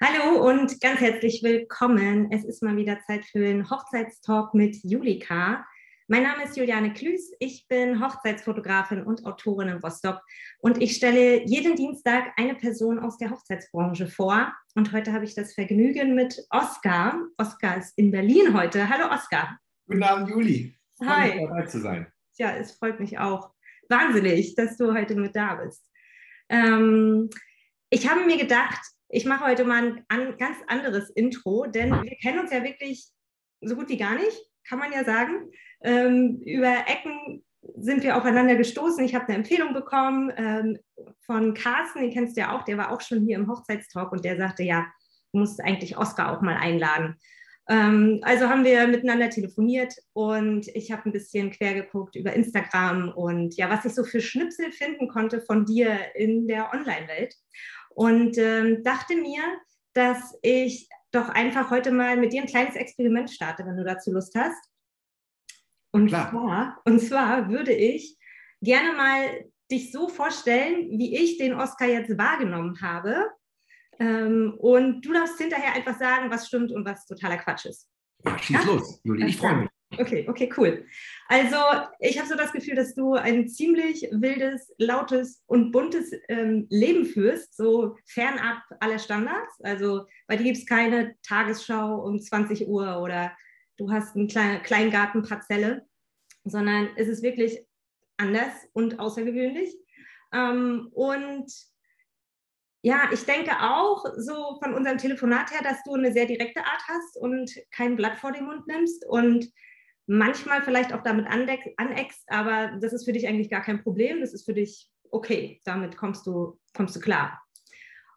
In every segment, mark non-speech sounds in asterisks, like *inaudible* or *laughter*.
Hallo und ganz herzlich willkommen. Es ist mal wieder Zeit für den Hochzeitstalk mit Julika. Mein Name ist Juliane Klüß. Ich bin Hochzeitsfotografin und Autorin in Rostock und ich stelle jeden Dienstag eine Person aus der Hochzeitsbranche vor. Und heute habe ich das Vergnügen mit Oskar. Oskar ist in Berlin heute. Hallo Oskar. Guten Abend, Juli. Hi. Freut dabei zu sein. Ja, es freut mich auch wahnsinnig, dass du heute mit da bist. Ähm, ich habe mir gedacht, ich mache heute mal ein ganz anderes Intro, denn wir kennen uns ja wirklich so gut wie gar nicht, kann man ja sagen. Ähm, über Ecken sind wir aufeinander gestoßen. Ich habe eine Empfehlung bekommen ähm, von Carsten, den kennst du ja auch, der war auch schon hier im Hochzeitstalk und der sagte, ja, du musst eigentlich Oskar auch mal einladen. Ähm, also haben wir miteinander telefoniert und ich habe ein bisschen quer geguckt über Instagram und ja, was ich so für Schnipsel finden konnte von dir in der Online-Welt und ähm, dachte mir, dass ich doch einfach heute mal mit dir ein kleines Experiment starte, wenn du dazu Lust hast. Und zwar, und zwar würde ich gerne mal dich so vorstellen, wie ich den Oscar jetzt wahrgenommen habe. Ähm, und du darfst hinterher einfach sagen, was stimmt und was totaler Quatsch ist. Ja, schieß ja? los, Juli, ich freue mich. Okay, okay, cool. Also ich habe so das Gefühl, dass du ein ziemlich wildes, lautes und buntes ähm, Leben führst, so fernab aller Standards. Also bei dir gibt es keine Tagesschau um 20 Uhr oder du hast eine kleine Kleingartenparzelle, sondern es ist wirklich anders und außergewöhnlich. Ähm, und ja, ich denke auch so von unserem Telefonat her, dass du eine sehr direkte Art hast und kein Blatt vor den Mund nimmst und manchmal vielleicht auch damit aneckst, aber das ist für dich eigentlich gar kein Problem. Das ist für dich okay, damit kommst du, kommst du klar.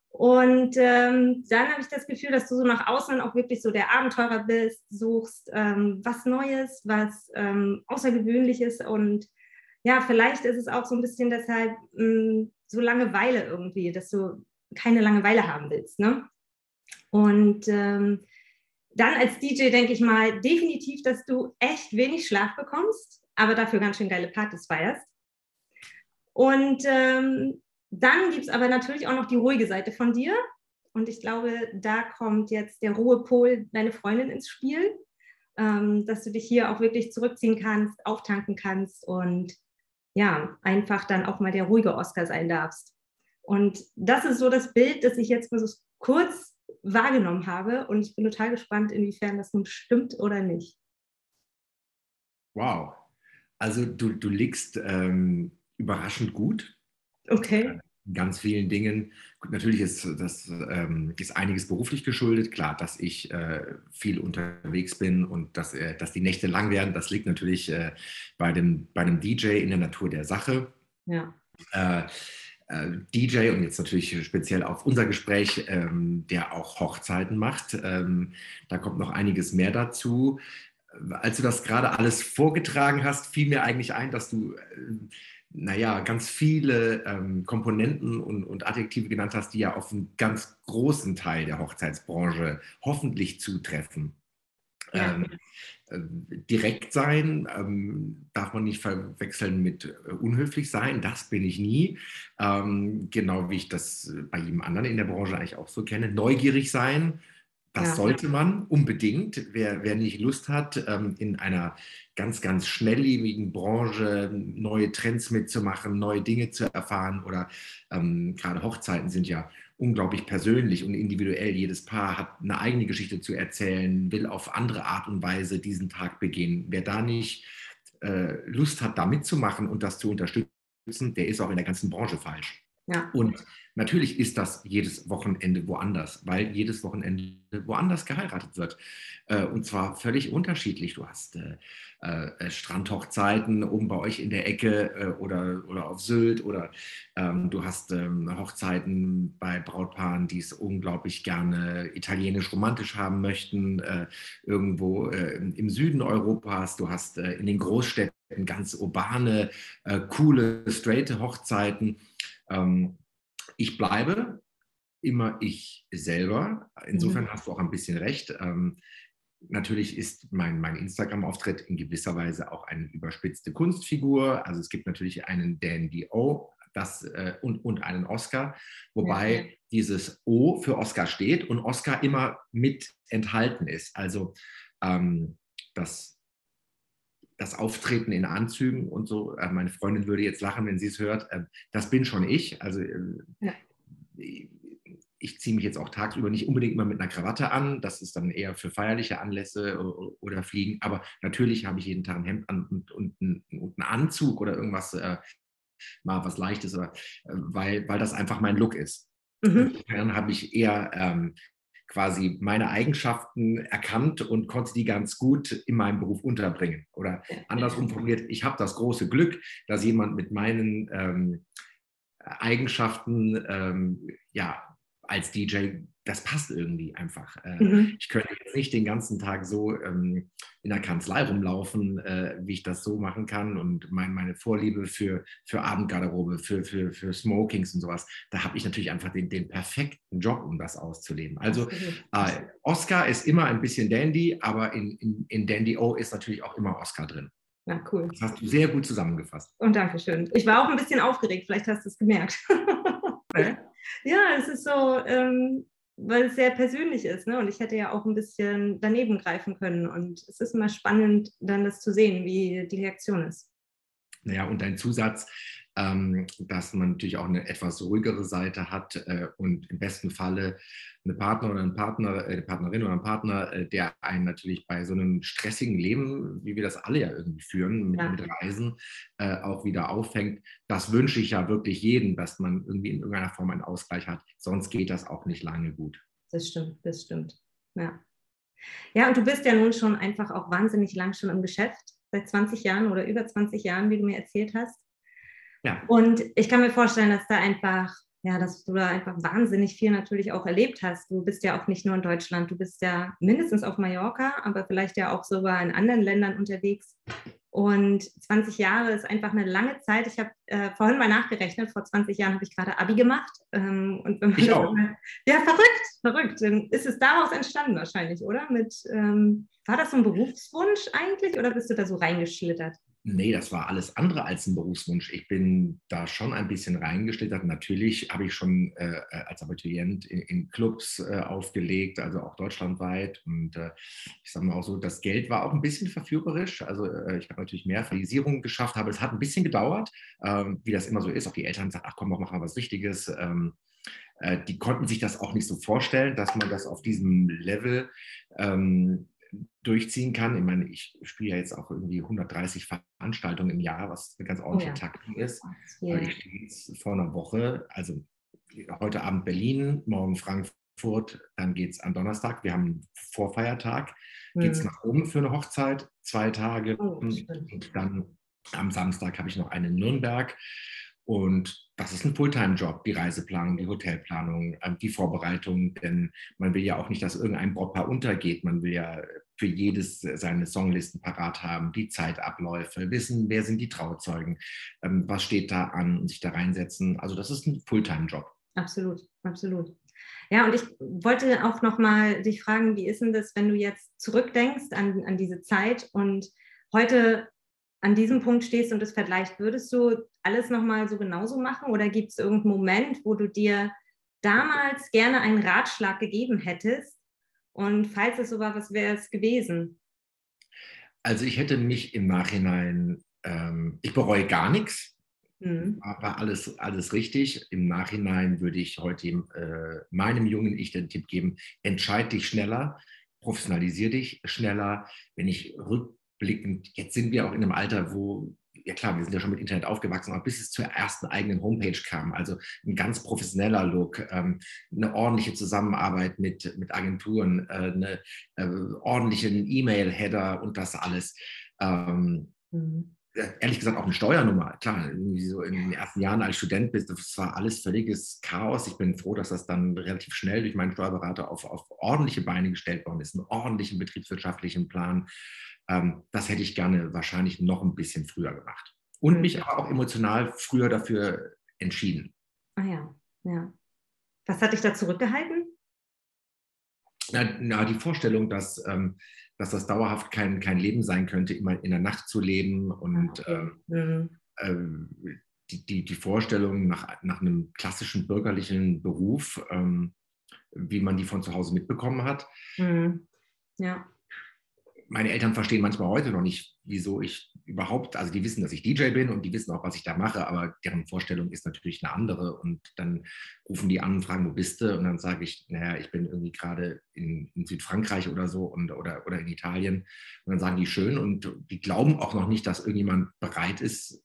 Und ähm, dann habe ich das Gefühl, dass du so nach außen auch wirklich so der Abenteurer bist, suchst ähm, was Neues, was ähm, Außergewöhnliches und ja, vielleicht ist es auch so ein bisschen deshalb mh, hm, so Langeweile irgendwie, dass du keine Langeweile haben willst. Ne? Und ähm, dann als DJ denke ich mal definitiv, dass du echt wenig Schlaf bekommst, aber dafür ganz schön geile Partys feierst. Und ähm, dann gibt es aber natürlich auch noch die ruhige Seite von dir. Und ich glaube, da kommt jetzt der Ruhepol, deine Freundin ins Spiel, ähm, dass du dich hier auch wirklich zurückziehen kannst, auftanken kannst und ja, einfach dann auch mal der ruhige Oscar sein darfst. Und das ist so das Bild, das ich jetzt mal so kurz wahrgenommen habe. Und ich bin total gespannt, inwiefern das nun stimmt oder nicht. Wow. Also du, du liegst ähm, überraschend gut. Okay. In ganz vielen Dingen. Natürlich ist das ähm, ist einiges beruflich geschuldet. Klar, dass ich äh, viel unterwegs bin und dass, äh, dass die Nächte lang werden, das liegt natürlich äh, bei, dem, bei dem DJ in der Natur der Sache. Ja. Äh, DJ und jetzt natürlich speziell auf unser Gespräch, ähm, der auch Hochzeiten macht. Ähm, da kommt noch einiges mehr dazu. Als du das gerade alles vorgetragen hast, fiel mir eigentlich ein, dass du, äh, naja, ganz viele ähm, Komponenten und, und Adjektive genannt hast, die ja auf einen ganz großen Teil der Hochzeitsbranche hoffentlich zutreffen. Ja. Äh, direkt sein ähm, darf man nicht verwechseln mit äh, unhöflich sein. Das bin ich nie. Ähm, genau wie ich das bei jedem anderen in der Branche eigentlich auch so kenne. Neugierig sein, das ja. sollte man unbedingt. Wer, wer nicht Lust hat, ähm, in einer ganz, ganz schnelllebigen Branche neue Trends mitzumachen, neue Dinge zu erfahren oder ähm, gerade Hochzeiten sind ja unglaublich persönlich und individuell. Jedes Paar hat eine eigene Geschichte zu erzählen, will auf andere Art und Weise diesen Tag begehen. Wer da nicht äh, Lust hat, da mitzumachen und das zu unterstützen, der ist auch in der ganzen Branche falsch. Ja. Und natürlich ist das jedes Wochenende woanders, weil jedes Wochenende woanders geheiratet wird. Äh, und zwar völlig unterschiedlich. Du hast äh, äh, Strandhochzeiten oben bei euch in der Ecke oder, oder auf Sylt oder ähm, du hast ähm, Hochzeiten bei Brautpaaren, die es unglaublich gerne italienisch romantisch haben möchten, irgendwo im Süden Europas. Du hast in den Großstädten ganz urbane, coole, straighte Hochzeiten. Ähm, ich bleibe immer ich selber. Insofern mhm. hast du auch ein bisschen recht. Ähm, natürlich ist mein, mein Instagram-Auftritt in gewisser Weise auch eine überspitzte Kunstfigur. Also es gibt natürlich einen Dan D.O., das, äh, und, und einen Oscar, wobei ja. dieses O für Oscar steht und Oscar immer mit enthalten ist. Also ähm, das, das Auftreten in Anzügen und so, äh, meine Freundin würde jetzt lachen, wenn sie es hört, äh, das bin schon ich. Also äh, ja ich ziehe mich jetzt auch tagsüber nicht unbedingt immer mit einer Krawatte an. Das ist dann eher für feierliche Anlässe oder Fliegen. Aber natürlich habe ich jeden Tag ein Hemd an und, und, einen, und einen Anzug oder irgendwas, äh, mal was Leichtes, oder, äh, weil, weil das einfach mein Look ist. Mhm. Dann habe ich eher ähm, quasi meine Eigenschaften erkannt und konnte die ganz gut in meinem Beruf unterbringen. Oder andersrum formuliert, ich habe das große Glück, dass jemand mit meinen ähm, Eigenschaften ähm, ja, als DJ, das passt irgendwie einfach. Äh, mhm. Ich könnte jetzt nicht den ganzen Tag so ähm, in der Kanzlei rumlaufen, äh, wie ich das so machen kann. Und mein, meine Vorliebe für, für Abendgarderobe, für, für, für Smokings und sowas, da habe ich natürlich einfach den, den perfekten Job, um das auszuleben. Also äh, Oscar ist immer ein bisschen Dandy, aber in, in, in Dandy O ist natürlich auch immer Oscar drin. Na cool. Das hast du sehr gut zusammengefasst. Und Dankeschön. Ich war auch ein bisschen aufgeregt, vielleicht hast du es gemerkt. Ja, es ist so, ähm, weil es sehr persönlich ist. Ne? Und ich hätte ja auch ein bisschen daneben greifen können. Und es ist immer spannend, dann das zu sehen, wie die Reaktion ist. Naja, und dein Zusatz, ähm, dass man natürlich auch eine etwas ruhigere Seite hat äh, und im besten Falle eine Partner oder ein Partner, äh, eine Partnerin oder ein Partner, äh, der einen natürlich bei so einem stressigen Leben, wie wir das alle ja irgendwie führen, mit, ja. mit Reisen, äh, auch wieder auffängt. Das wünsche ich ja wirklich jedem, dass man irgendwie in irgendeiner Form einen Ausgleich hat. Sonst geht das auch nicht lange gut. Das stimmt, das stimmt. Ja. Ja, und du bist ja nun schon einfach auch wahnsinnig lang schon im Geschäft seit 20 Jahren oder über 20 Jahren, wie du mir erzählt hast. Ja. Und ich kann mir vorstellen, dass da einfach, ja, dass du da einfach wahnsinnig viel natürlich auch erlebt hast. Du bist ja auch nicht nur in Deutschland, du bist ja mindestens auf Mallorca, aber vielleicht ja auch sogar in anderen Ländern unterwegs. Und 20 Jahre ist einfach eine lange Zeit. Ich habe äh, vorhin mal nachgerechnet, vor 20 Jahren habe ich gerade Abi gemacht. Ähm, und wenn ich auch. Mal, ja, verrückt, verrückt. Dann ist es daraus entstanden wahrscheinlich, oder? Mit, ähm, war das so ein Berufswunsch eigentlich oder bist du da so reingeschlittert? Nee, das war alles andere als ein Berufswunsch. Ich bin da schon ein bisschen reingeschlittert. Natürlich habe ich schon äh, äh, als Abiturient in, in Clubs äh, aufgelegt, also auch deutschlandweit. Und äh, ich sage mal auch so, das Geld war auch ein bisschen verführerisch. Also äh, ich habe natürlich mehr Realisierung geschafft, aber es hat ein bisschen gedauert, ähm, wie das immer so ist. Auch die Eltern sagen, ach komm, mach mal was Richtiges. Ähm, äh, die konnten sich das auch nicht so vorstellen, dass man das auf diesem Level ähm, durchziehen kann. Ich meine, ich spiele ja jetzt auch irgendwie 130 Veranstaltungen im Jahr, was eine ganz ordentliche ja. Taktung ist. Ja. Ich stehe jetzt vor einer Woche, also heute Abend Berlin, morgen Frankfurt, dann geht es am Donnerstag, wir haben Vorfeiertag, mhm. geht es nach oben für eine Hochzeit, zwei Tage oh, und dann am Samstag habe ich noch einen in Nürnberg. Und das ist ein Fulltime-Job, die Reiseplanung, die Hotelplanung, ähm, die Vorbereitung, denn man will ja auch nicht, dass irgendein Brautpaar untergeht. Man will ja für jedes seine Songlisten parat haben, die Zeitabläufe, wissen, wer sind die Trauzeugen, ähm, was steht da an und sich da reinsetzen. Also das ist ein Fulltime-Job. Absolut, absolut. Ja, und ich wollte auch nochmal dich fragen, wie ist denn das, wenn du jetzt zurückdenkst an, an diese Zeit und heute an diesem Punkt stehst und es vergleicht, würdest du alles nochmal so genauso machen oder gibt es irgendeinen Moment, wo du dir damals gerne einen Ratschlag gegeben hättest? Und falls es so war, was wäre es gewesen? Also ich hätte mich im Nachhinein, ähm, ich bereue gar nichts, mhm. war alles, alles richtig. Im Nachhinein würde ich heute äh, meinem jungen Ich den Tipp geben, entscheide dich schneller, professionalisiere dich schneller. Wenn ich rück blickend, jetzt sind wir auch in einem Alter, wo, ja klar, wir sind ja schon mit Internet aufgewachsen, aber bis es zur ersten eigenen Homepage kam, also ein ganz professioneller Look, ähm, eine ordentliche Zusammenarbeit mit, mit Agenturen, äh, eine äh, ordentlichen E-Mail-Header und das alles. Ähm, mhm ehrlich gesagt auch eine Steuernummer. Klar, irgendwie so in den ersten Jahren als Student bist, das war alles völliges Chaos. Ich bin froh, dass das dann relativ schnell durch meinen Steuerberater auf, auf ordentliche Beine gestellt worden ist, einen ordentlichen betriebswirtschaftlichen Plan. Ähm, das hätte ich gerne wahrscheinlich noch ein bisschen früher gemacht. Und mhm. mich aber auch emotional früher dafür entschieden. Ah ja, ja. Was hat dich da zurückgehalten? Na, na die Vorstellung, dass, ähm, dass das dauerhaft kein, kein Leben sein könnte, immer in der Nacht zu leben und ah, ähm, mhm. ähm, die, die, die Vorstellung nach, nach einem klassischen bürgerlichen Beruf, ähm, wie man die von zu Hause mitbekommen hat. Mhm. Ja meine Eltern verstehen manchmal heute noch nicht, wieso ich überhaupt, also die wissen, dass ich DJ bin und die wissen auch, was ich da mache, aber deren Vorstellung ist natürlich eine andere. Und dann rufen die an und fragen, wo bist du? Und dann sage ich, naja, ich bin irgendwie gerade in, in, Südfrankreich oder so und, oder, oder in Italien. Und dann sagen die schön und die glauben auch noch nicht, dass irgendjemand bereit ist,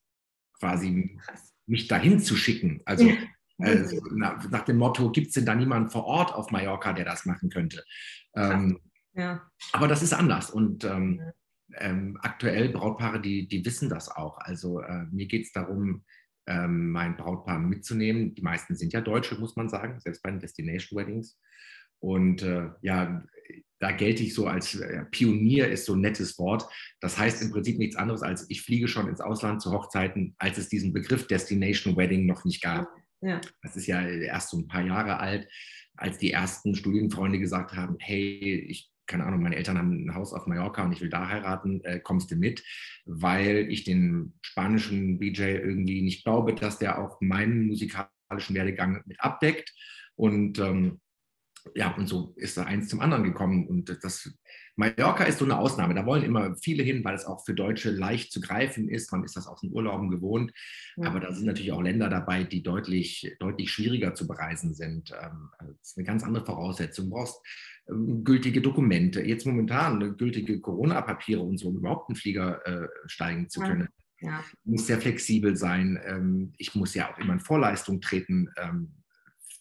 quasi mich dahin zu schicken. Also also nach, nach, dem Motto, gibt es denn da niemanden vor Ort auf Mallorca, der das machen könnte? Ähm, ja. Aber das ist anders und ähm, ähm, aktuell Brautpaare, die, die wissen das auch. Also äh, mir geht es darum, ähm, mein Brautpaar mitzunehmen. Die meisten sind ja Deutsche, muss man sagen, selbst bei den Destination Weddings. Und äh, ja, da gelte ich so als äh, Pionier, ist so ein nettes Wort. Das heißt im Prinzip nichts anderes als, ich fliege schon ins Ausland zu Hochzeiten, als es diesen Begriff Destination Wedding noch nicht gab. Ja. Das ist ja erst so ein paar Jahre alt, als die ersten Studienfreunde gesagt haben, hey, ich keine Ahnung, meine Eltern haben ein Haus auf Mallorca und ich will da heiraten, äh, kommst du mit, weil ich den spanischen BJ irgendwie nicht glaube, dass der auch meinen musikalischen Werdegang mit abdeckt. Und ähm, ja, und so ist da eins zum anderen gekommen. Und das Mallorca ist so eine Ausnahme. Da wollen immer viele hin, weil es auch für Deutsche leicht zu greifen ist. Man ist das aus den Urlauben gewohnt. Ja. Aber da sind natürlich auch Länder dabei, die deutlich, deutlich schwieriger zu bereisen sind. Ähm, das ist eine ganz andere Voraussetzung. Du brauchst ähm, gültige Dokumente, jetzt momentan ne, gültige Corona-Papiere und so, um überhaupt einen Flieger äh, steigen zu können. Ja. Muss sehr flexibel sein. Ähm, ich muss ja auch immer in Vorleistung treten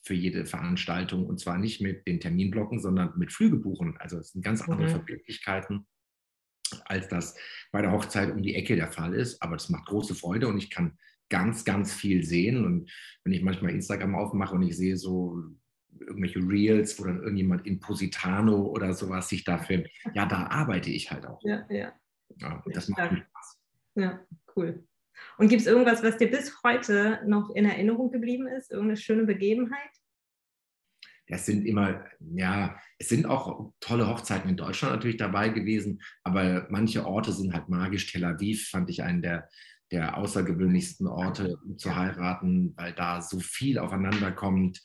für jede Veranstaltung und zwar nicht mit den Terminblocken, sondern mit Flüge buchen. Also es sind ganz andere mhm. Verbindlichkeiten, als das bei der Hochzeit um die Ecke der Fall ist. Aber das macht große Freude und ich kann ganz, ganz viel sehen. Und wenn ich manchmal Instagram aufmache und ich sehe so irgendwelche Reels, wo dann irgendjemand in Positano oder sowas sich da filmt. Ja, da arbeite ich halt auch. Ja, ja. ja das macht mir Spaß. Ja, cool. Und gibt es irgendwas, was dir bis heute noch in Erinnerung geblieben ist? Irgendeine schöne Begebenheit? Es sind immer, ja, es sind auch tolle Hochzeiten in Deutschland natürlich dabei gewesen, aber manche Orte sind halt magisch. Tel Aviv fand ich einen der, der außergewöhnlichsten Orte, um zu heiraten, weil da so viel aufeinander kommt.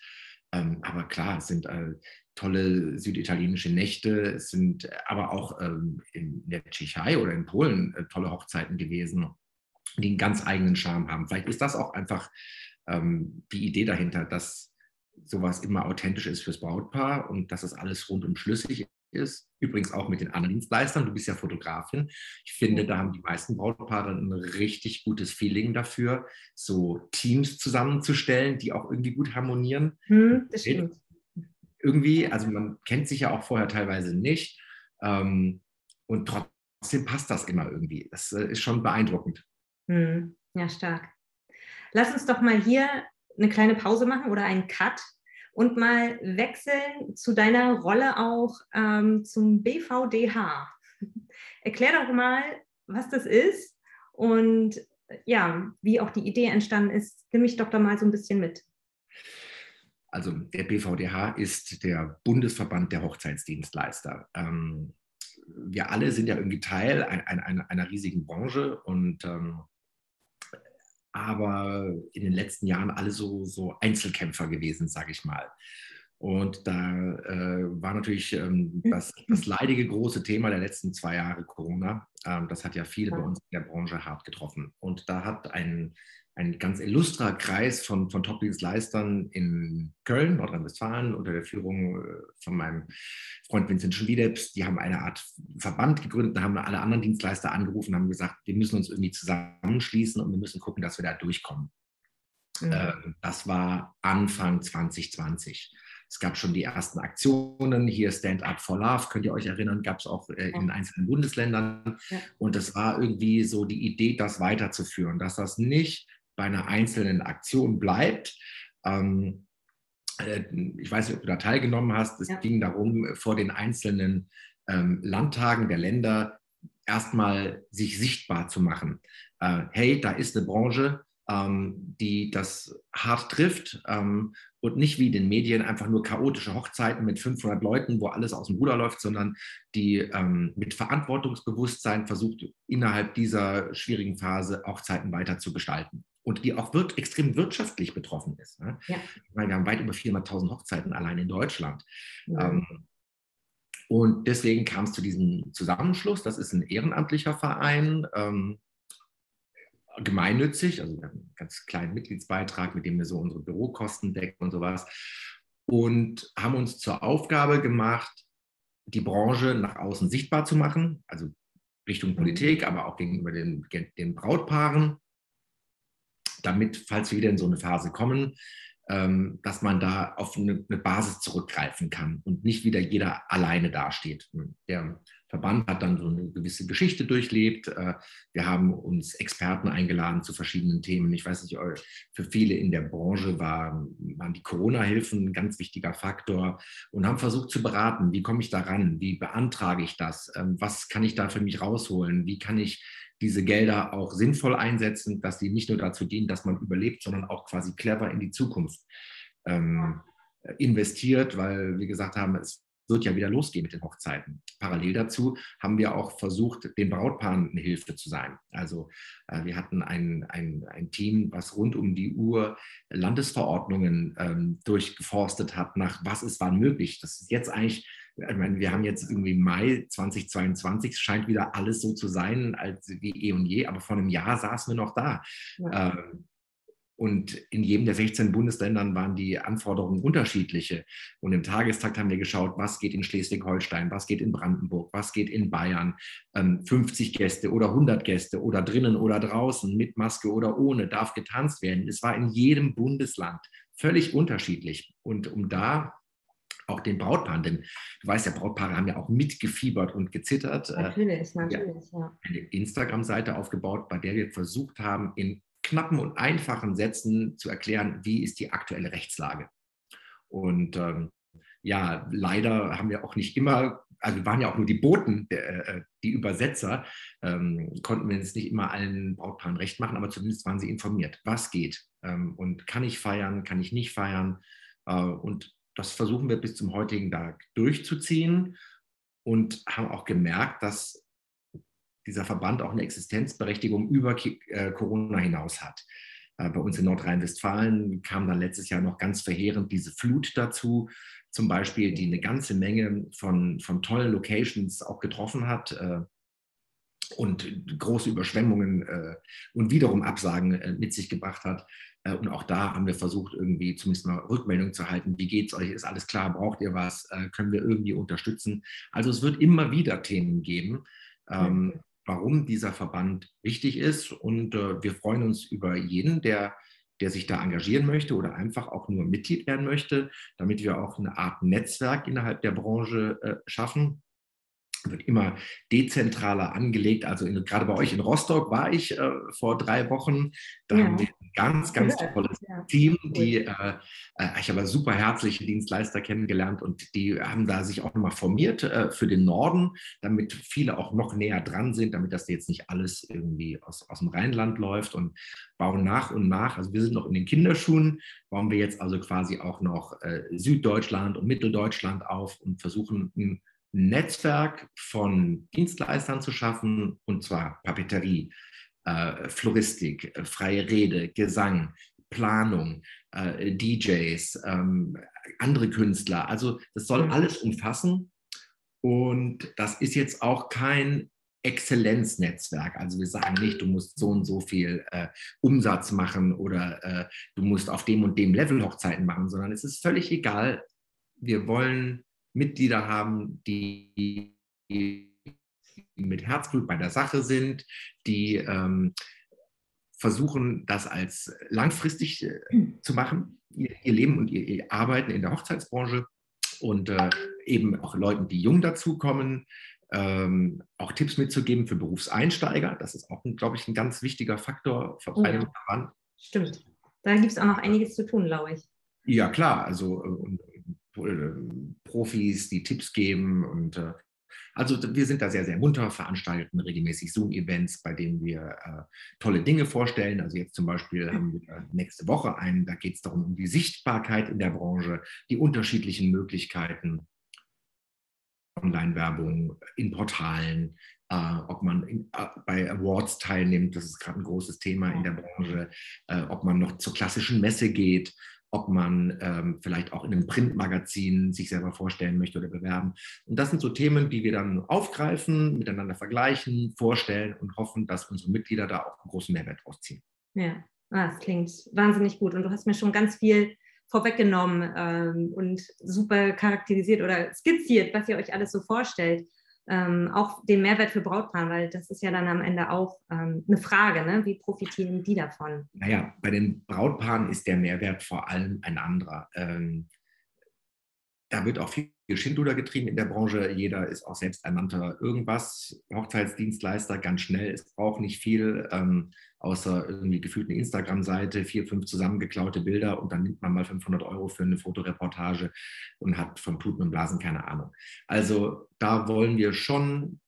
Ähm, aber klar, es sind äh, tolle süditalienische Nächte, es sind äh, aber auch ähm, in der Tschechei oder in Polen äh, tolle Hochzeiten gewesen, die einen ganz eigenen Charme haben. Vielleicht ist das auch einfach ähm, die Idee dahinter, dass sowas immer authentisch ist fürs Brautpaar und dass es alles rundum schlüssig ist. Übrigens auch mit den anderen Dienstleistern. Du bist ja Fotografin. Ich finde, da haben die meisten Brautpaare ein richtig gutes Feeling dafür, so Teams zusammenzustellen, die auch irgendwie gut harmonieren. Hm, das stimmt. Irgendwie, also man kennt sich ja auch vorher teilweise nicht. Ähm, und trotzdem passt das immer irgendwie. Das äh, ist schon beeindruckend. Hm, ja, stark. Lass uns doch mal hier eine kleine Pause machen oder einen Cut und mal wechseln zu deiner Rolle auch ähm, zum BVDH. *laughs* Erklär doch mal, was das ist und ja, wie auch die Idee entstanden ist. Nimm mich doch da mal so ein bisschen mit. Also der BVDH ist der Bundesverband der Hochzeitsdienstleister. Ähm, wir alle sind ja irgendwie Teil einer, einer, einer riesigen Branche und ähm, aber in den letzten Jahren alle so, so Einzelkämpfer gewesen, sage ich mal. Und da äh, war natürlich ähm, das, das, leidige große Thema der letzten zwei Jahre Corona. Ähm, das hat ja viele bei uns in der Branche hart getroffen. Und da hat ein ein ganz illustrer Kreis von, von Top-Dienstleistern in Köln, Nordrhein-Westfalen, unter der Führung äh, von meinem Freund Vincent Schwiedeps. Die haben eine Art Verband gegründet, haben alle anderen Dienstleister angerufen, haben gesagt, wir müssen uns irgendwie zusammenschließen und wir müssen gucken, dass wir da durchkommen. Mhm. Ähm, das war Anfang 2020. Es gab schon die ersten Aktionen, hier Stand Up for Love, könnt ihr euch erinnern, gab es auch äh, in einzelnen Bundesländern. Ja. Und es war irgendwie so die Idee, das weiterzuführen, dass das nicht bei einer einzelnen Aktion bleibt. Ähm, äh, ich weiß nicht, ob du da teilgenommen hast. Es ja. ging darum, vor den einzelnen ähm, Landtagen der Länder erstmal sich sichtbar zu machen. Äh, hey, da ist eine Branche, ähm, die das hart trifft ähm, und nicht wie in den Medien einfach nur chaotische Hochzeiten mit 500 Leuten, wo alles aus dem Ruder läuft, sondern die ähm, mit Verantwortungsbewusstsein versucht, innerhalb dieser schwierigen Phase Hochzeiten weiter zu gestalten. Und die auch wird, extrem wirtschaftlich betroffen ist. Ne? Ja. Meine, wir haben weit über 400.000 Hochzeiten allein in Deutschland. Ja. Ähm, und deswegen kam es zu diesem Zusammenschluss. Das ist ein ehrenamtlicher Verein, ähm, gemeinnützig, also wir haben einen ganz kleinen Mitgliedsbeitrag, mit dem wir so unsere Bürokosten decken und sowas. Und haben uns zur Aufgabe gemacht, die Branche nach außen sichtbar zu machen, also Richtung Politik, aber auch gegenüber den, den Brautpaaren, damit, falls wir wieder in so eine Phase kommen, ähm, dass man da auf eine, eine, Basis zurückgreifen kann und nicht wieder jeder alleine dasteht. Der Verband hat dann so eine gewisse Geschichte durchlebt. Äh, wir haben uns Experten eingeladen zu verschiedenen Themen. Ich weiß nicht, für viele in der Branche war, waren die Corona-Hilfen ein ganz wichtiger Faktor und haben versucht zu beraten, wie komme ich da ran, wie beantrage ich das, ähm, was kann ich da für mich rausholen, wie kann ich diese Gelder auch sinnvoll einsetzen, dass die nicht nur dazu dienen, dass man überlebt, sondern auch quasi clever in die Zukunft ähm, investiert, weil wir gesagt haben, es wird ja wieder losgehen mit den Hochzeiten. Parallel dazu haben wir auch versucht, den Brautpaaren eine Hilfe zu sein. Also äh, wir hatten ein, ein, ein Team, was rund um die Uhr Landesverordnungen ähm, durchgeforstet hat, nach was ist wann möglich. Das ist jetzt eigentlich ich meine, wir haben jetzt irgendwie Mai 2022, es scheint wieder alles so zu sein, als wie eh und je, aber vor einem Jahr saßen wir noch da. Ja. Ähm, und in jedem der 16 Bundesländern waren die Anforderungen unterschiedliche. Und im Tagestakt haben wir geschaut, was geht in Schleswig-Holstein, was geht in Brandenburg, was geht in Bayern. 50 ähm, Gäste oder 100 Gäste oder drinnen oder draußen, mit Maske oder ohne, darf getanzt werden. Es war in jedem Bundesland völlig unterschiedlich. Und um da auch den Brautpaaren, denn du weißt ja, Brautpaare haben ja auch mitgefiebert und gezittert. Äh, natürlich, natürlich, ja. Eine Instagram-Seite aufgebaut, bei der wir versucht haben, in knappen und einfachen Sätzen zu erklären, wie ist die aktuelle Rechtslage. Und ähm, ja, leider haben wir auch nicht immer, also wir waren ja auch nur die Boten, der, äh, die Übersetzer, ähm, konnten wir jetzt nicht immer allen Brautpaaren recht machen, aber zumindest waren sie informiert, was geht ähm, und kann ich feiern, kann ich nicht feiern. Äh, und das versuchen wir bis zum heutigen Tag durchzuziehen und haben auch gemerkt, dass dieser Verband auch eine Existenzberechtigung über äh, Corona hinaus hat. Äh, bei uns in Nordrhein-Westfalen kam dann letztes Jahr noch ganz verheerend diese Flut dazu, zum Beispiel, die eine ganze Menge von, von tollen Locations auch getroffen hat äh, und große Überschwemmungen und wiederum Absagen mit sich gebracht hat. Und auch da haben wir versucht, irgendwie zumindest mal Rückmeldung zu halten. Wie geht es euch? Ist alles klar? Braucht ihr was? Können wir irgendwie unterstützen? Also es wird immer wieder Themen geben. Ähm, warum dieser Verband wichtig ist. Und äh, wir freuen uns über jeden, der, der sich da engagieren möchte oder einfach auch nur Mitglied werden möchte, damit wir auch eine Art Netzwerk innerhalb der Branche äh, schaffen wird immer dezentraler angelegt. Also in, gerade bei euch in Rostock war ich äh, vor drei Wochen. Da ja. haben wir ein ganz, ganz tolles ja. Team, die äh, äh, ich habe super herzliche Dienstleister kennengelernt und die haben da sich auch nochmal formiert äh, für den Norden, damit viele auch noch näher dran sind, damit das jetzt nicht alles irgendwie aus, aus dem Rheinland läuft und bauen nach und nach. Also wir sind noch in den Kinderschuhen, bauen wir jetzt also quasi auch noch äh, Süddeutschland und Mitteldeutschland auf und versuchen ein Netzwerk von Dienstleistern zu schaffen, und zwar Papeterie, äh, Floristik, äh, freie Rede, Gesang, Planung, äh, DJs, ähm, andere Künstler. Also das soll mhm. alles umfassen. Und das ist jetzt auch kein Exzellenznetzwerk. Also wir sagen nicht, du musst so und so viel äh, Umsatz machen oder äh, du musst auf dem und dem Level Hochzeiten machen, sondern es ist völlig egal. Wir wollen Mitglieder haben, die mit Herzblut bei der Sache sind, die ähm, versuchen, das als langfristig äh, zu machen, ihr, ihr, Leben und ihr, ihr, Arbeiten in der Hochzeitsbranche und äh, eben auch Leuten, die jung dazukommen, ähm, auch Tipps mitzugeben für Berufseinsteiger. Das ist auch, glaube ich, ein ganz wichtiger Faktor oh, ja. Stimmt. Da gibt es auch noch einiges zu tun, glaube ich. Ja, klar. Also, äh, und, Profis, die Tipps geben und äh, also wir sind da sehr, sehr munter, veranstalten regelmäßig Zoom-Events, bei denen wir äh, tolle Dinge vorstellen. Also jetzt zum Beispiel haben wir nächste Woche einen, da geht es darum, um die Sichtbarkeit in der Branche, die unterschiedlichen Möglichkeiten, Online-Werbung in Portalen, äh, ob man in, äh, bei Awards teilnimmt, das ist gerade ein großes Thema in der Branche, äh, ob man noch zur klassischen Messe geht, ob man ähm, vielleicht auch in einem Printmagazin sich selber vorstellen möchte oder bewerben. Und das sind so Themen, die wir dann aufgreifen, miteinander vergleichen, vorstellen und hoffen, dass unsere Mitglieder da auch einen großen Mehrwert draus ziehen. Ja, ah, das klingt wahnsinnig gut. Und du hast mir schon ganz viel vorweggenommen ähm, und super charakterisiert oder skizziert, was ihr euch alles so vorstellt ähm, auch den Mehrwert für Brautpaare, weil das ist ja dann am Ende auch ähm, eine Frage, ne? wie profitieren die davon? Naja, bei den Brautpaaren ist der Mehrwert vor allem ein anderer. Ähm, da wird auch viel Schindluder getrieben in der Branche. Jeder ist auch selbsternannter irgendwas, Hochzeitsdienstleister, ganz schnell. Es braucht nicht viel, ähm, außer irgendwie gefühlt eine Instagram-Seite, vier, fünf zusammengeklaute Bilder und dann nimmt man mal 500 Euro für eine Fotoreportage und hat von Tuten und Blasen keine Ahnung. Also da wollen wir schon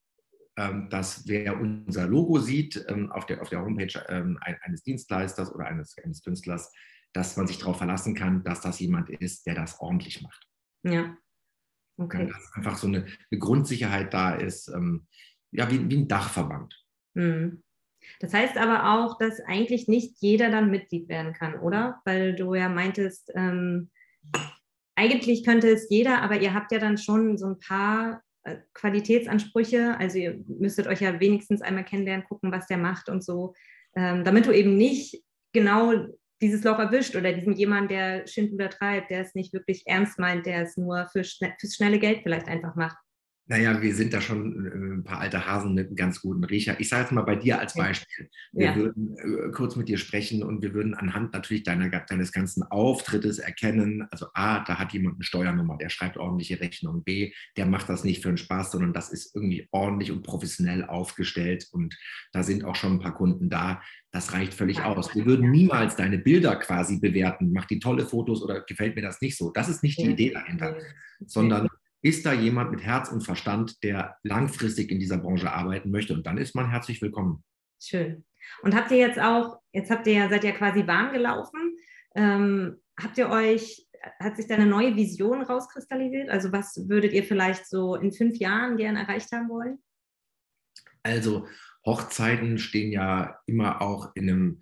ähm, dass wer unser Logo sieht ähm, auf, der, auf der Homepage ähm, eines Dienstleisters oder eines, eines Künstlers, dass man sich darauf verlassen kann, dass das jemand ist, der das ordentlich macht. Ja. Okay. Dass einfach so eine, eine Grundsicherheit da ist, ähm, ja, wie, wie, ein Dachverband. Mhm. Das heißt aber auch, dass eigentlich nicht jeder dann Mitglied werden kann, oder? Weil du ja meintest, ähm, eigentlich könnte es jeder, aber ihr habt ja dann schon so ein paar äh, Qualitätsansprüche. Also ihr müsstet euch ja wenigstens einmal kennenlernen, gucken, was der macht und so, ähm, damit du eben nicht genau dieses Loch erwischt oder diesen jemand, der Schindluder treibt, der es nicht wirklich ernst meint, der es nur für schne fürs schnelle Geld vielleicht einfach macht. Naja, wir sind da schon äh, ein paar alte Hasen mit einem ganz guten Riecher. Ich sage jetzt mal bei dir als Beispiel. Wir ja. würden äh, kurz mit dir sprechen und wir würden anhand natürlich deiner, deines ganzen Auftrittes erkennen, also A, da hat jemand eine Steuernummer, der schreibt ordentliche Rechnung. B, der macht das nicht für den Spaß, sondern das ist irgendwie ordentlich und professionell aufgestellt und da sind auch schon ein paar Kunden da. Das reicht völlig ja. aus. Wir würden niemals deine Bilder quasi bewerten. Macht die tolle Fotos oder gefällt mir das nicht so. Das ist nicht die ja. Idee dahinter, sondern ist da jemand mit Herz und Verstand, der langfristig in dieser Branche arbeiten möchte? Und dann ist man herzlich willkommen. Schön. Und habt ihr jetzt auch, jetzt habt ihr ja, seid ja quasi warm gelaufen. Ähm, habt ihr euch, hat sich da eine neue Vision rauskristallisiert? Also was würdet ihr vielleicht so in fünf Jahren gerne erreicht haben wollen? Also Hochzeiten stehen ja immer auch in einem,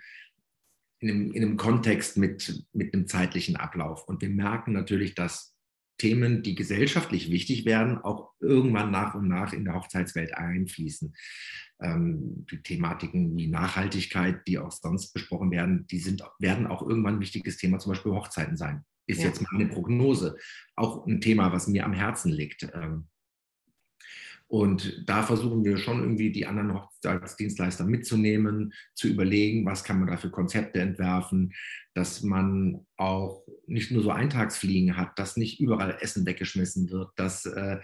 in einem, in einem Kontext mit, mit einem zeitlichen Ablauf. Und wir merken natürlich, dass Themen, die gesellschaftlich wichtig werden, auch irgendwann nach und nach in der Hochzeitswelt einfließen. Ähm, die Thematiken wie Nachhaltigkeit, die auch sonst besprochen werden, die sind, werden auch irgendwann ein wichtiges Thema, zum Beispiel Hochzeiten sein. Ist ja. jetzt meine Prognose. Auch ein Thema, was mir am Herzen liegt. Ähm, und da versuchen wir schon irgendwie die anderen Hochzeitsdienstleister mitzunehmen, zu überlegen, was kann man da für Konzepte entwerfen, dass man auch nicht nur so Eintagsfliegen hat, dass nicht überall Essen weggeschmissen wird, dass äh,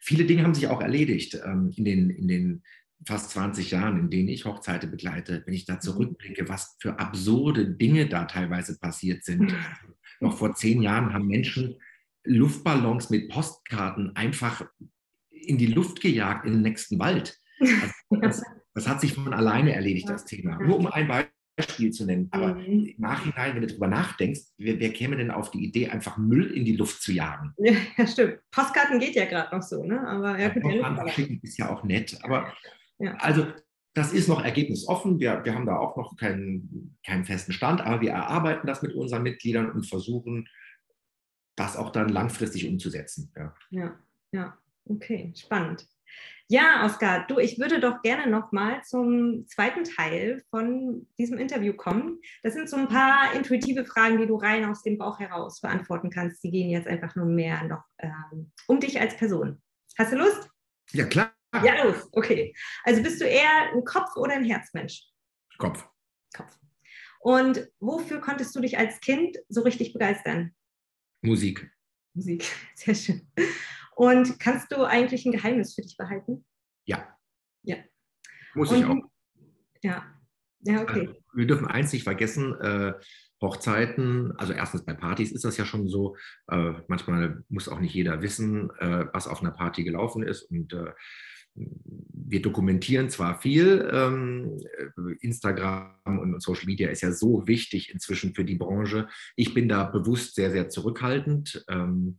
viele Dinge haben sich auch erledigt ähm, in, den, in den fast 20 Jahren, in denen ich Hochzeite begleite, wenn ich da mhm. zurückblicke, was für absurde Dinge da teilweise passiert sind. Noch vor zehn Jahren haben Menschen Luftballons mit Postkarten einfach in die Luft gejagt in den nächsten Wald. Also *laughs* das, das, hat sich von alleine erledigt, das Thema. Nur um ein Beispiel zu nennen. Aber mhm. im Nachhinein, wenn du darüber nachdenkst, wer, wer, käme denn auf die Idee, einfach Müll in die Luft zu jagen? *laughs* Ja, stimmt. Postkarten geht ja gerade noch so, ne? Aber ja, ja schicken ist ja auch nett. Aber ja. also das ist noch ergebnisoffen. Wir, wir haben da auch noch keinen, keinen festen Stand, aber wir erarbeiten das mit unseren Mitgliedern und versuchen, das auch dann langfristig umzusetzen. Ja, ja. ja. Okay, spannend. Ja, Oskar, du, ich würde doch gerne nochmal zum zweiten Teil von diesem Interview kommen. Das sind so ein paar intuitive Fragen, die du rein aus dem Bauch heraus beantworten kannst. Die gehen jetzt einfach nur mehr noch ähm, um dich als Person. Hast du Lust? Ja, klar. Ja, los. Okay. Also bist du eher ein Kopf- oder ein Herzmensch? Kopf. Kopf. Und wofür konntest du dich als Kind so richtig begeistern? Musik. Musik, *laughs* sehr schön. Und kannst du eigentlich ein Geheimnis für dich behalten? Ja. Ja. Muss Und, ich auch. Ja. Ja, okay. Also, wir dürfen eins nicht vergessen, äh, Hochzeiten, also erstens bei Partys ist das ja schon so, äh, manchmal muss auch nicht jeder wissen, äh, was auf einer Party gelaufen ist und äh, wir dokumentieren zwar viel, ähm, Instagram und Social Media ist ja so wichtig inzwischen für die Branche. Ich bin da bewusst sehr, sehr zurückhaltend. Ähm,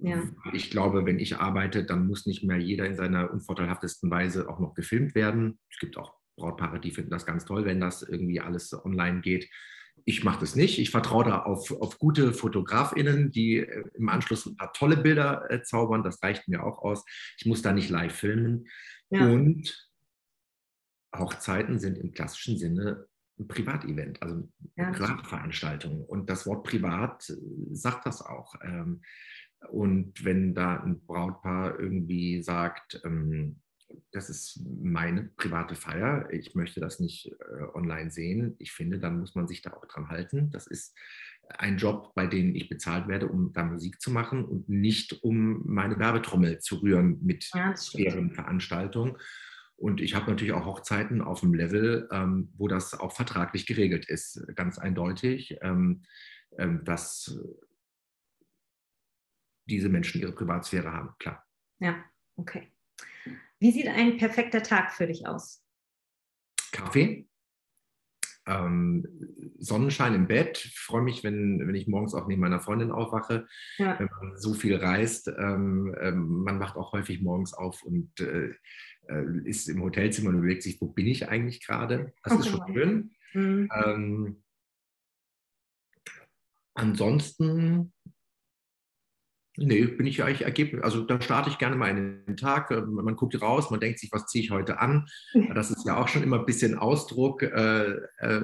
Ja. Ich glaube, wenn ich arbeite, dann muss nicht mehr jeder in seiner unvorteilhaftesten Weise auch noch gefilmt werden. Es gibt auch Brautpaare, die finden das ganz toll, wenn das irgendwie alles online geht. Ich mache das nicht. Ich vertraue da auf, auf gute FotografInnen, die äh, im Anschluss ein paar tolle Bilder äh, zaubern. Das reicht mir auch aus. Ich muss da nicht live filmen. Ja. Und Hochzeiten sind im klassischen Sinne ein Privatevent, also Ja, eine stimmt. Privatveranstaltung. Und das Wort privat äh, sagt das auch. Ähm, Und wenn da ein Brautpaar irgendwie sagt, ähm, das ist meine private Feier, ich möchte das nicht äh, online sehen, ich finde, dann muss man sich da auch dran halten. Das ist ein Job, bei dem ich bezahlt werde, um da Musik zu machen und nicht um meine Werbetrommel zu rühren mit Ja, das deren Veranstaltung. Und ich habe natürlich auch Hochzeiten auf dem Level, ähm, wo das auch vertraglich geregelt ist, ganz eindeutig, ähm, ähm, dass diese Menschen ihre Privatsphäre haben, klar. Ja, okay. Wie sieht ein perfekter Tag für dich aus? Kaffee, ähm, Sonnenschein im Bett. Ich freue mich, wenn, wenn ich morgens auch neben meiner Freundin aufwache. Ja, Wenn man so viel reist, ähm, ähm, man wacht auch häufig morgens auf und äh, äh, ist im Hotelzimmer und überlegt sich, wo bin ich eigentlich gerade? Das ist schon Okay. schön. Mhm. Ähm, ansonsten, nee, bin ich eigentlich ergebnis. Also da starte ich gerne mal in den Tag. äh, Man guckt raus, man denkt sich, was ziehe ich heute an? Das ist ja auch schon immer ein bisschen Ausdruck, äh, äh,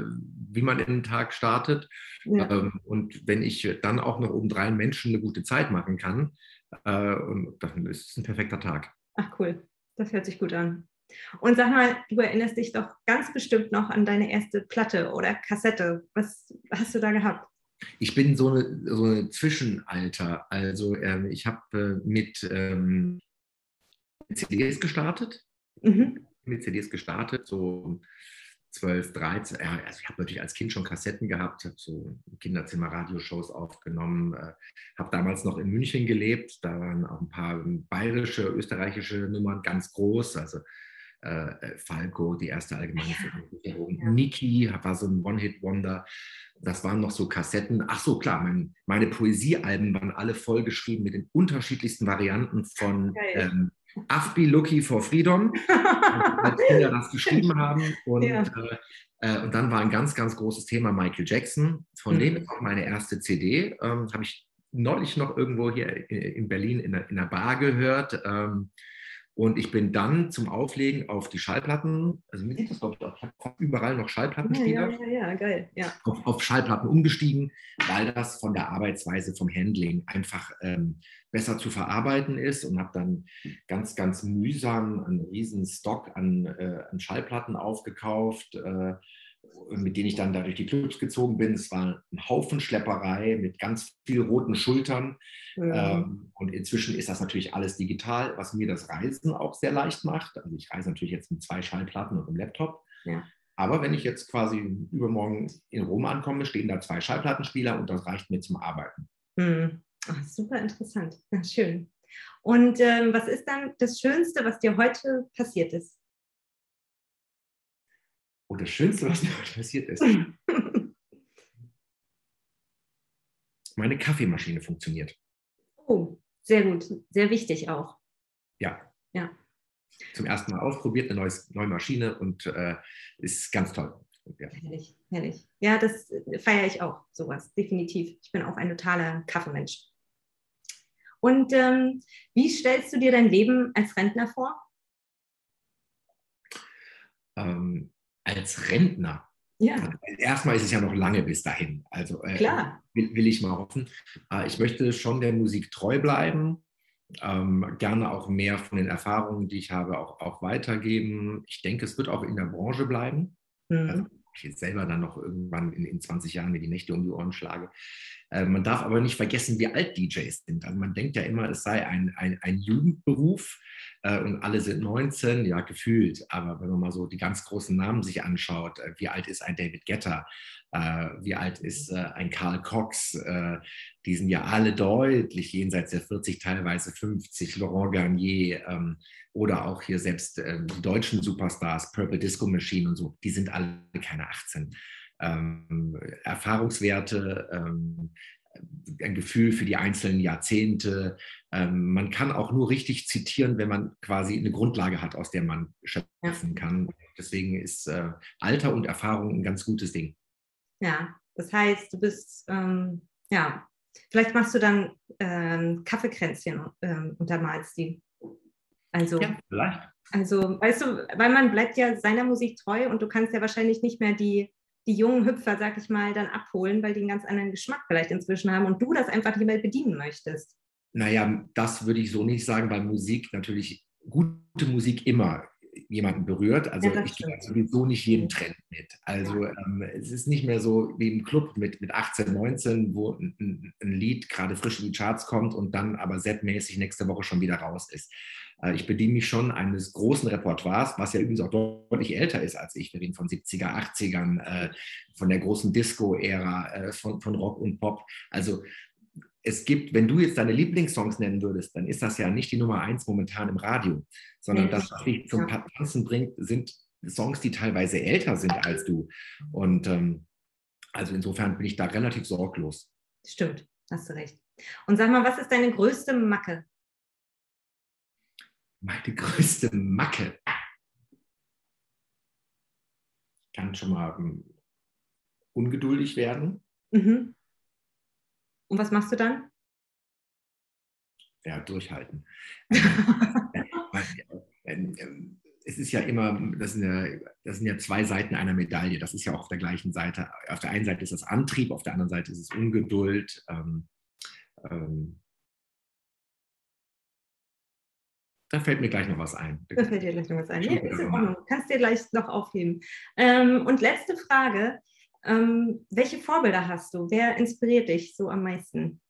wie man in den Tag startet. ja. Ähm, und wenn ich dann auch noch obendrein Menschen eine gute Zeit machen kann, äh, und dann ist es ein perfekter Tag. Ach cool, das hört sich gut an. Und sag mal, du erinnerst dich doch ganz bestimmt noch an deine erste Platte oder Kassette. Was hast du da gehabt? Ich bin so eine, so eine Zwischenalter. Also ähm, ich habe äh, mit ähm, CDs gestartet. Mhm. Mit CDs gestartet, so 12, 13. Ja, also ich habe natürlich als Kind schon Kassetten gehabt, habe so im Kinderzimmer Radioshows aufgenommen, äh, habe damals noch in München gelebt. Da waren auch ein paar bayerische, österreichische Nummern ganz groß. Also äh, Falco, die erste allgemeine Versicherung, Ja. Niki war so ein One-Hit-Wonder. Das waren noch so Kassetten. Ach so, klar, mein, meine Poesiealben waren alle vollgeschrieben mit den unterschiedlichsten Varianten von ähm, Afbi Lucky for Freedom, *laughs* als Kinder das geschrieben haben. Und, Ja. äh, äh, und dann war ein ganz, ganz großes Thema Michael Jackson. Von Mhm. dem ist auch meine erste CD. Ähm, Habe ich neulich noch irgendwo hier in, in Berlin in der, in der Bar gehört. Ähm, und ich bin dann zum Auflegen auf die Schallplatten, also mir sieht das glaube ich auch, ich habe überall noch Schallplattenspieler ja, ja, ja, geil. Ja. auf, auf Schallplatten umgestiegen, weil das von der Arbeitsweise, vom Handling einfach ähm, besser zu verarbeiten ist und habe dann ganz, ganz mühsam einen riesen Stock an, äh, an Schallplatten aufgekauft, äh, mit denen ich dann da durch die Clubs gezogen bin. Es war ein Haufen Schlepperei mit ganz viel roten Schultern. Mhm. Ähm, und inzwischen ist das natürlich alles digital, was mir das Reisen auch sehr leicht macht. Also ich reise natürlich jetzt mit zwei Schallplatten und einem Laptop. Ja. Aber wenn ich jetzt quasi übermorgen in Rom ankomme, stehen da zwei Schallplattenspieler und das reicht mir zum Arbeiten. Mhm. Ach, super interessant. Ja, schön. Und ähm, was ist dann das Schönste, was dir heute passiert ist? Und das Schönste, was mir *laughs* heute passiert ist, meine Kaffeemaschine funktioniert. Oh, sehr gut. Sehr wichtig auch. Ja. Ja. Zum ersten Mal ausprobiert, eine neues, neue Maschine und äh, ist ganz toll. Ja. Herrlich, herrlich. Ja, das äh, feiere ich auch, sowas, definitiv. Ich bin auch ein totaler Kaffeemensch. Und ähm, wie stellst du dir dein Leben als Rentner vor? Ähm, als Rentner Ja, Erstmal ist es ja noch lange bis dahin. Also äh, klar. will, will ich mal hoffen. Äh, ich möchte schon der Musik treu bleiben. Ähm, gerne auch mehr von den Erfahrungen, die ich habe, auch, auch weitergeben. Ich denke, es wird auch in der Branche bleiben. Also, Mhm. ich jetzt selber dann noch irgendwann in, in 20 Jahren mir die Nächte um die Ohren schlage. Äh, man darf aber nicht vergessen, wie alt DJs sind. Also man denkt ja immer, es sei ein, ein, ein Jugendberuf äh, und alle sind 19, ja, gefühlt. Aber wenn man mal so die ganz großen Namen sich anschaut, äh, wie alt ist ein David Guetta, äh, wie alt ist äh, ein Karl Cox, äh, die sind ja alle deutlich jenseits der 40, teilweise 50, Laurent Garnier ähm, oder auch hier selbst ähm, die deutschen Superstars, Purple Disco Machine und so, die sind alle keine 18. Ähm, Erfahrungswerte, ähm, ein Gefühl für die einzelnen Jahrzehnte. Ähm, man kann auch nur richtig zitieren, wenn man quasi eine Grundlage hat, aus der man schöpfen kann. Deswegen ist äh, Alter und Erfahrung ein ganz gutes Ding. Ja, das heißt, du bist, ähm, ja, vielleicht machst du dann ähm, Kaffeekränzchen ähm, untermalst die. Also, ja, vielleicht. Also, weißt du, weil man bleibt ja seiner Musik treu und du kannst ja wahrscheinlich nicht mehr die die jungen Hüpfer, sag ich mal, dann abholen, weil die einen ganz anderen Geschmack vielleicht inzwischen haben und du das einfach nicht mehr bedienen möchtest? Naja, das würde ich so nicht sagen, weil Musik natürlich, gute Musik immer jemanden berührt. Also ja, ich gehe sowieso nicht jeden Trend mit. Also ähm, es ist nicht mehr so wie im Club mit, mit 18, 19, wo ein, ein Lied gerade frisch in die Charts kommt und dann aber setmäßig nächste Woche schon wieder raus ist. Äh, ich bediene mich schon eines großen Repertoires, was ja übrigens auch deutlich älter ist als ich. Wir reden von 70er, 80ern, äh, von der großen Disco-Ära, äh, von, von Rock und Pop. Also es gibt, wenn du jetzt deine Lieblingssongs nennen würdest, dann ist das ja nicht die Nummer eins momentan im Radio, sondern das, was dich zum ja. Tanzen bringt, sind Songs, die teilweise älter sind als du. Und ähm, also insofern bin ich da relativ sorglos. Stimmt, hast du recht. Und sag mal, was ist deine größte Macke? Meine größte Macke. Ich kann schon mal um, ungeduldig werden. Mhm. Und was machst du dann? Ja, durchhalten. *laughs* Ähm, ähm, es ist ja immer, das sind ja, das sind ja zwei Seiten einer Medaille. Das ist ja auch auf der gleichen Seite. Auf der einen Seite ist es Antrieb, auf der anderen Seite ist es Ungeduld. Ähm, ähm, da fällt mir gleich noch was ein. Da fällt dir gleich noch was ein. Ja, ist in Ordnung. Kannst dir gleich noch aufheben. Ähm, und letzte Frage. Ähm, welche Vorbilder hast du? Wer inspiriert dich so am meisten?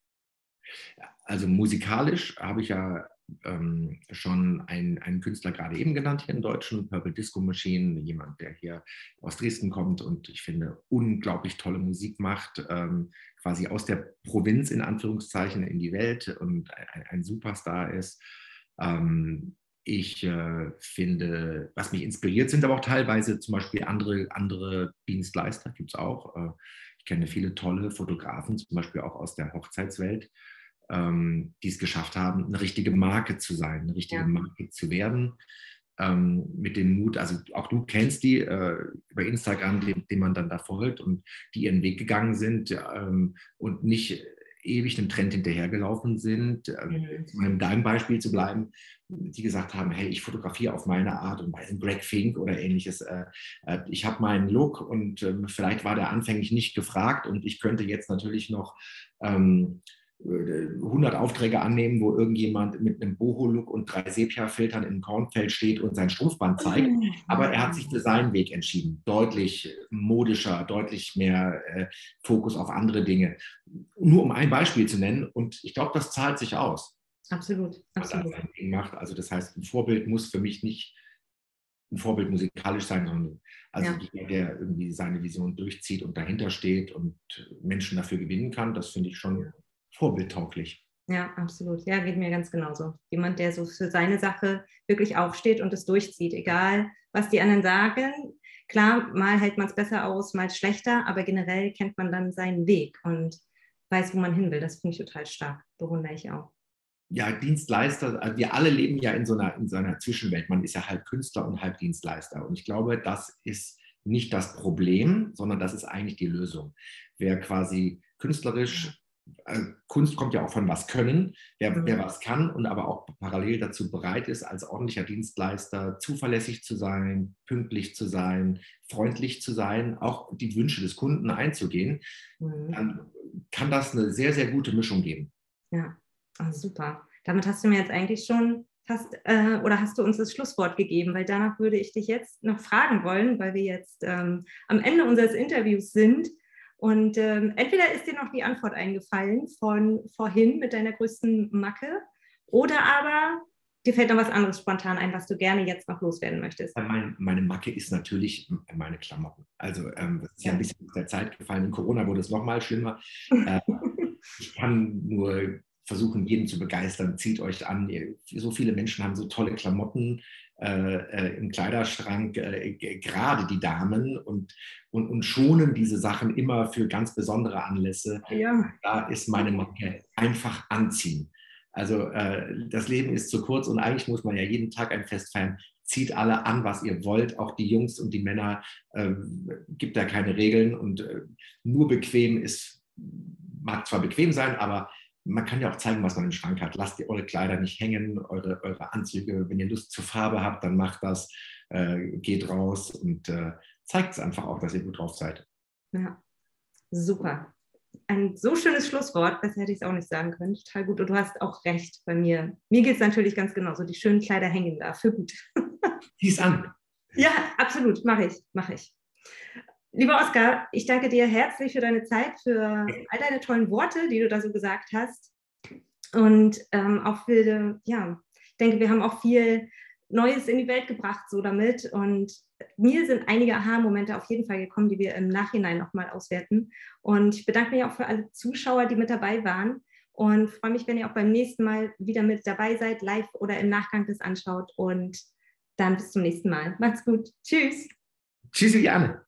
Also musikalisch habe ich ja ähm, schon einen, einen Künstler gerade eben genannt hier in Deutschen, Purple Disco Machine, jemand, der hier aus Dresden kommt und ich finde unglaublich tolle Musik macht, ähm, quasi aus der Provinz in Anführungszeichen in die Welt und ein, ein Superstar ist. Ähm, ich äh, finde, was mich inspiriert, sind aber auch teilweise zum Beispiel andere, andere Dienstleister, gibt es auch. Äh, ich kenne viele tolle Fotografen, zum Beispiel auch aus der Hochzeitswelt, ähm, die es geschafft haben, eine richtige Marke zu sein, eine richtige ja. Marke zu werden. Ähm, mit dem Mut, also auch du kennst die äh, über Instagram, dem, dem man dann da folgt und die ihren Weg gegangen sind ähm, und nicht ewig dem Trend hinterhergelaufen sind, ähm, mhm. um in deinem Beispiel zu bleiben, die gesagt haben, hey, ich fotografiere auf meine Art und Weise, Greg Fink oder ähnliches. Äh, äh, ich habe meinen Look und ähm, vielleicht war der anfänglich nicht gefragt und ich könnte jetzt natürlich noch ähm, 100 Aufträge annehmen, wo irgendjemand mit einem Boho-Look und drei Sepia-Filtern im Kornfeld steht und sein Strumpfband zeigt. *laughs* Aber er hat sich für seinen Weg entschieden. Deutlich modischer, deutlich mehr äh, Fokus auf andere Dinge. Nur um ein Beispiel zu nennen. Und ich glaube, das zahlt sich aus. Absolut. absolut. Macht. Also das heißt, ein Vorbild muss für mich nicht ein Vorbild musikalisch sein, sondern also ja. der irgendwie seine Vision durchzieht und dahinter steht und Menschen dafür gewinnen kann, das finde ich schon vorbildtauglich. Ja, absolut. Ja, geht mir ganz genauso. Jemand, der so für seine Sache wirklich aufsteht und es durchzieht, egal was die anderen sagen. Klar, mal hält man es besser aus, mal schlechter, aber generell kennt man dann seinen Weg und weiß, wo man hin will. Das finde ich total stark. Bewundere ich auch. Ja, Dienstleister, also wir alle leben ja in so, einer, in so einer Zwischenwelt. Man ist ja halb Künstler und halb Dienstleister. Und ich glaube, das ist nicht das Problem, sondern das ist eigentlich die Lösung. Wer quasi künstlerisch äh, Kunst kommt ja auch von was können, wer, mhm. wer was kann und aber auch parallel dazu bereit ist, als ordentlicher Dienstleister zuverlässig zu sein, pünktlich zu sein, freundlich zu sein, auch die Wünsche des Kunden einzugehen, mhm. dann kann das eine sehr, sehr gute Mischung geben. Ja, oh, super. Damit hast du mir jetzt eigentlich schon fast, äh, oder hast du uns das Schlusswort gegeben, weil danach würde ich dich jetzt noch fragen wollen, weil wir jetzt ähm, am Ende unseres Interviews sind. Und ähm, entweder ist dir noch die Antwort eingefallen von vorhin mit deiner größten Macke oder aber dir fällt noch was anderes spontan ein, was du gerne jetzt noch loswerden möchtest. Meine, meine Macke ist natürlich meine Klamotten. Also ähm, das ist ja. ja ein bisschen aus der Zeit gefallen. In Corona wurde es noch mal schlimmer. äh, *laughs* ich kann nur versuchen, jeden zu begeistern. Zieht euch an. So viele Menschen haben so tolle Klamotten äh, äh im Kleiderschrank, äh, gerade die Damen, und, und, und schonen diese Sachen immer für ganz besondere Anlässe. Ja. Da ist meine Marke einfach anziehen. Also äh, das Leben ist zu kurz und eigentlich muss man ja jeden Tag ein Fest feiern. Zieht alle an, was ihr wollt, auch die Jungs und die Männer. Äh, gibt da keine Regeln und äh, nur bequem ist, mag zwar bequem sein, aber man kann ja auch zeigen, was man im Schrank hat. Lasst ihr eure Kleider nicht hängen, eure, eure Anzüge. Wenn ihr Lust zur Farbe habt, dann macht das, äh, geht raus und äh, zeigt es einfach auch, dass ihr gut drauf seid. Ja, super ein so schönes Schlusswort, besser hätte ich es auch nicht sagen können. Total gut. Und du hast auch recht bei mir. Mir geht es natürlich ganz genauso. Die schönen Kleider hängen da. Für gut. Zieh's an. Ja, absolut. Mache ich. Mache ich. Lieber Oskar, ich danke dir herzlich für deine Zeit, für all deine tollen Worte, die du da so gesagt hast. Und ähm, auch für, ja, ich denke, wir haben auch viel Neues in die Welt gebracht so damit. Und mir sind einige Aha-Momente auf jeden Fall gekommen, die wir im Nachhinein nochmal auswerten. Und ich bedanke mich auch für alle Zuschauer, die mit dabei waren. Und freue mich, wenn ihr auch beim nächsten Mal wieder mit dabei seid, live oder im Nachgang das anschaut. Und dann bis zum nächsten Mal. Macht's gut. Tschüss. Tschüss, Janne.